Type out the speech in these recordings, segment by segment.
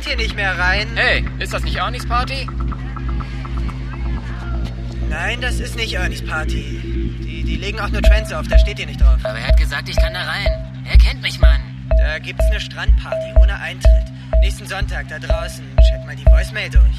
könnt hier nicht mehr rein. Hey, ist das nicht Arnis Party? Nein, das ist nicht Arnis Party. Die, die legen auch nur Trends auf, da steht ihr nicht drauf. Aber er hat gesagt, ich kann da rein. Er kennt mich, Mann. Da gibt's eine Strandparty ohne Eintritt. Nächsten Sonntag da draußen. Check mal die Voicemail durch.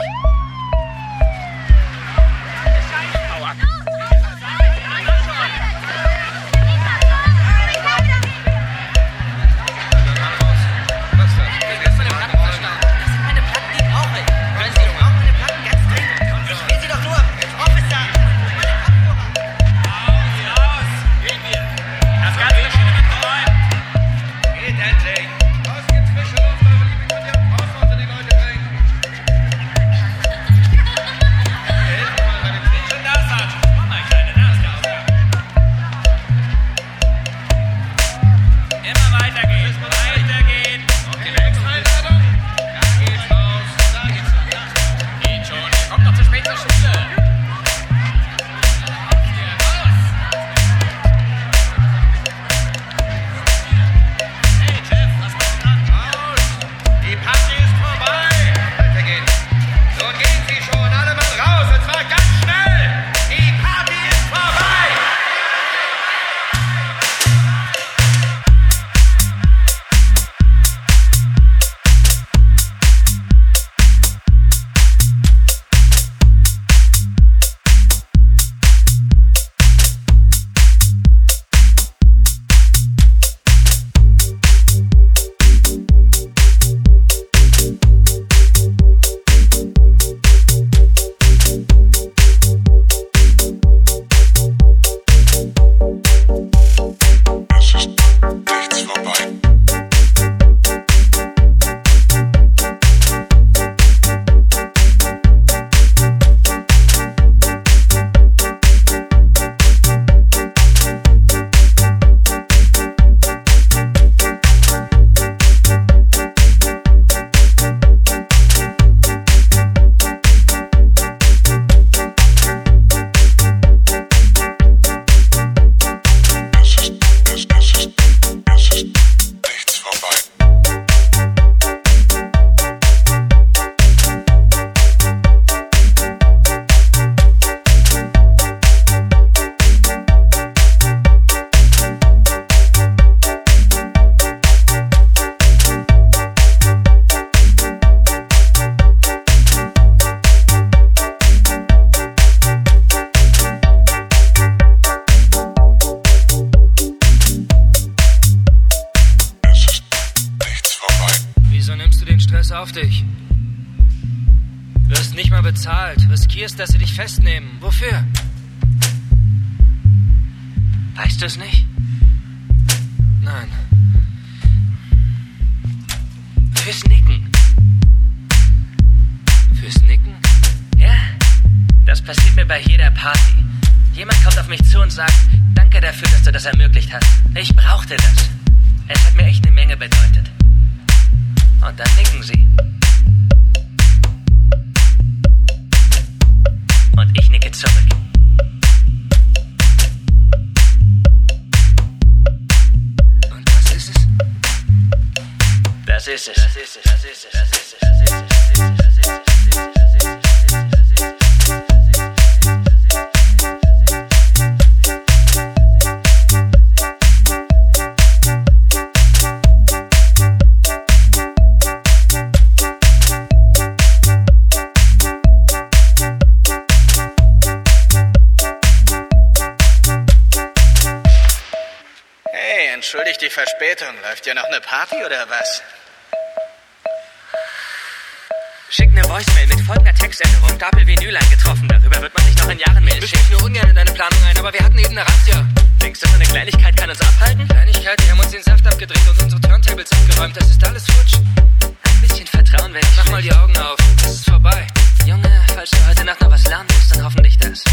Denkst du, so eine Kleinigkeit kann uns abhalten? Kleinigkeit, die haben uns den Saft abgedreht und unsere Turntables abgeräumt. Das ist alles futsch. Ein bisschen Vertrauen wäre Mach mal die Augen auf. Es ist vorbei. Junge, falls du heute Nacht noch was lernen willst, dann hoffentlich das.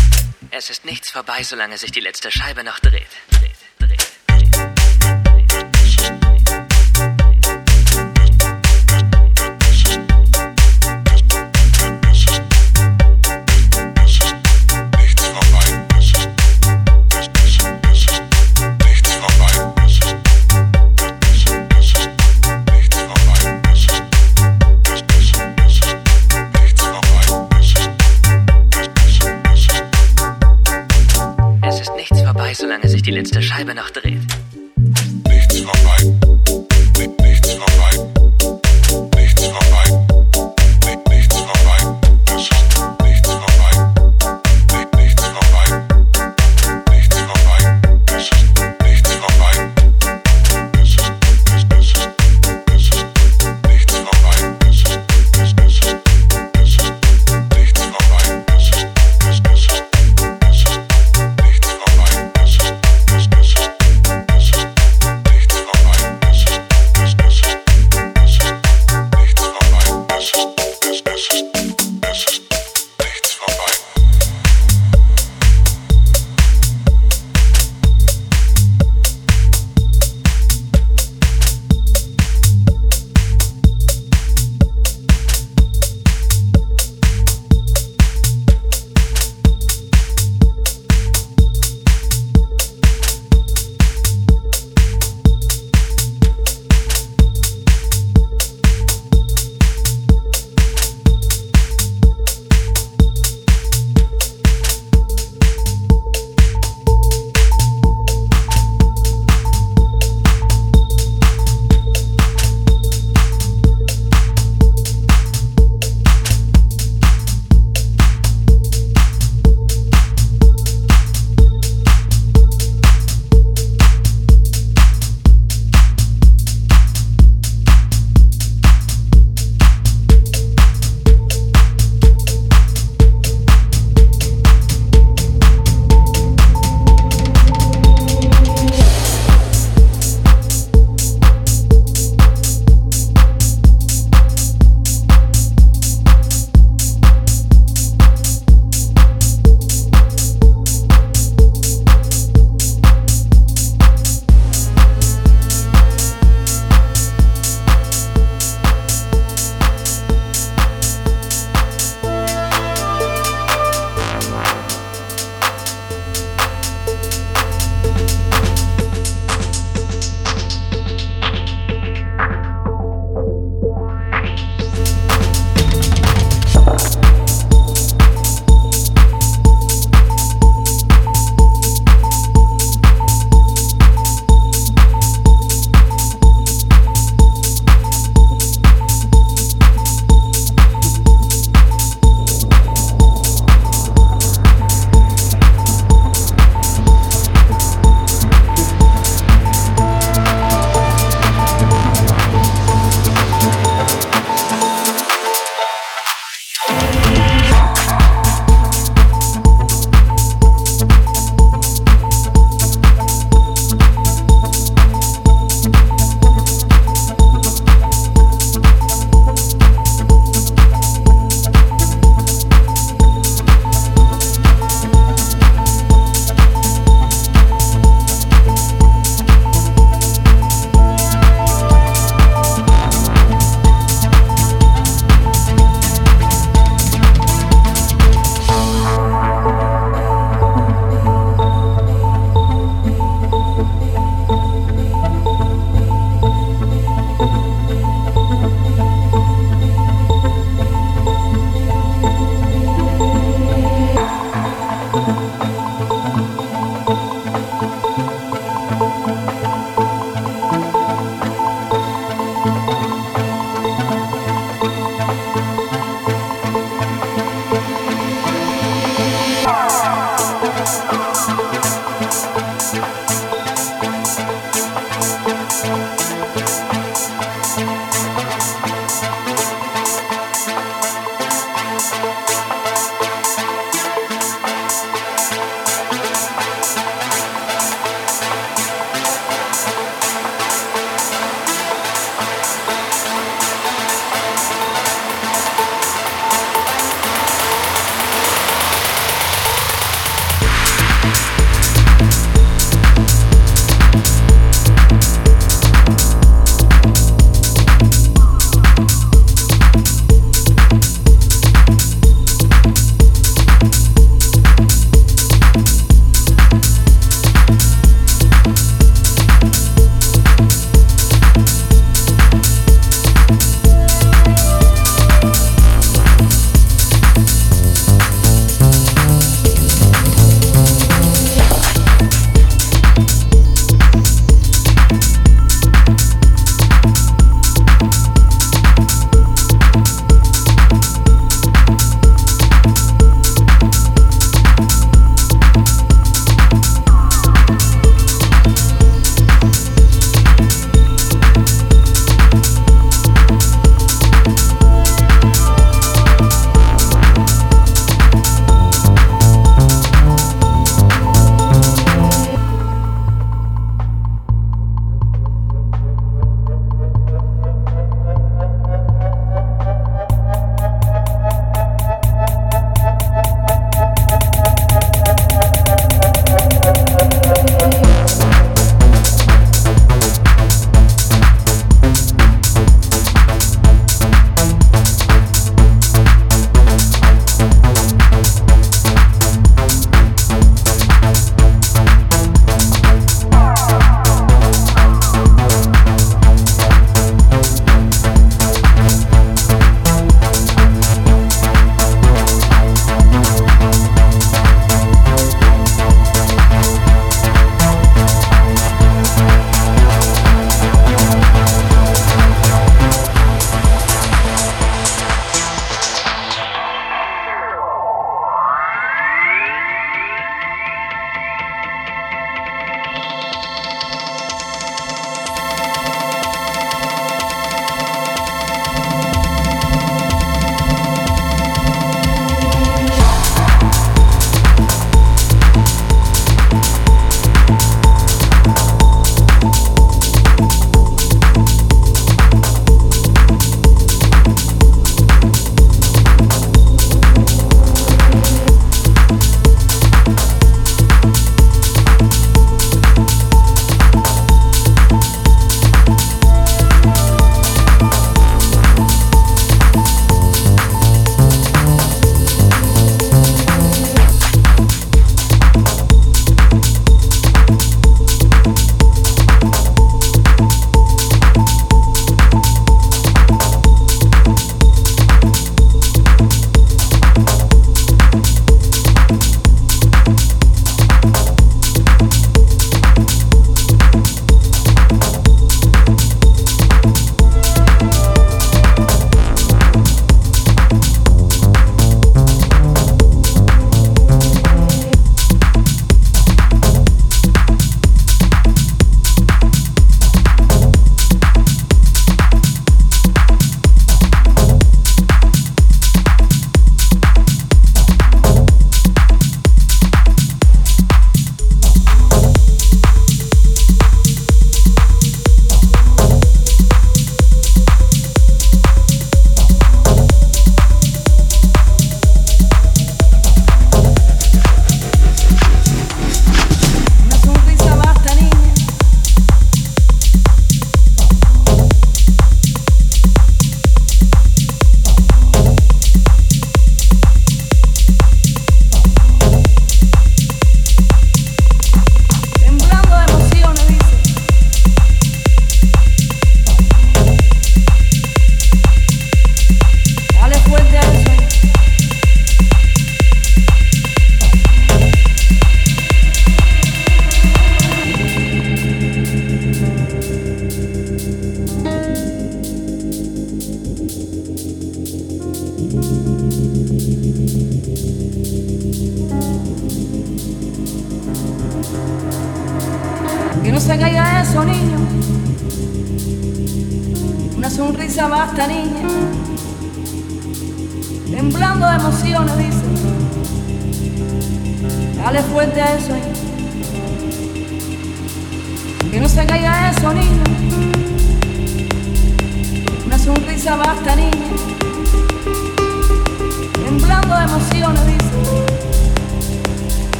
Es ist nichts vorbei, solange sich die letzte Scheibe noch dreht. Dreht, dreht. Nichts solange sich die letzte Scheibe noch dreht.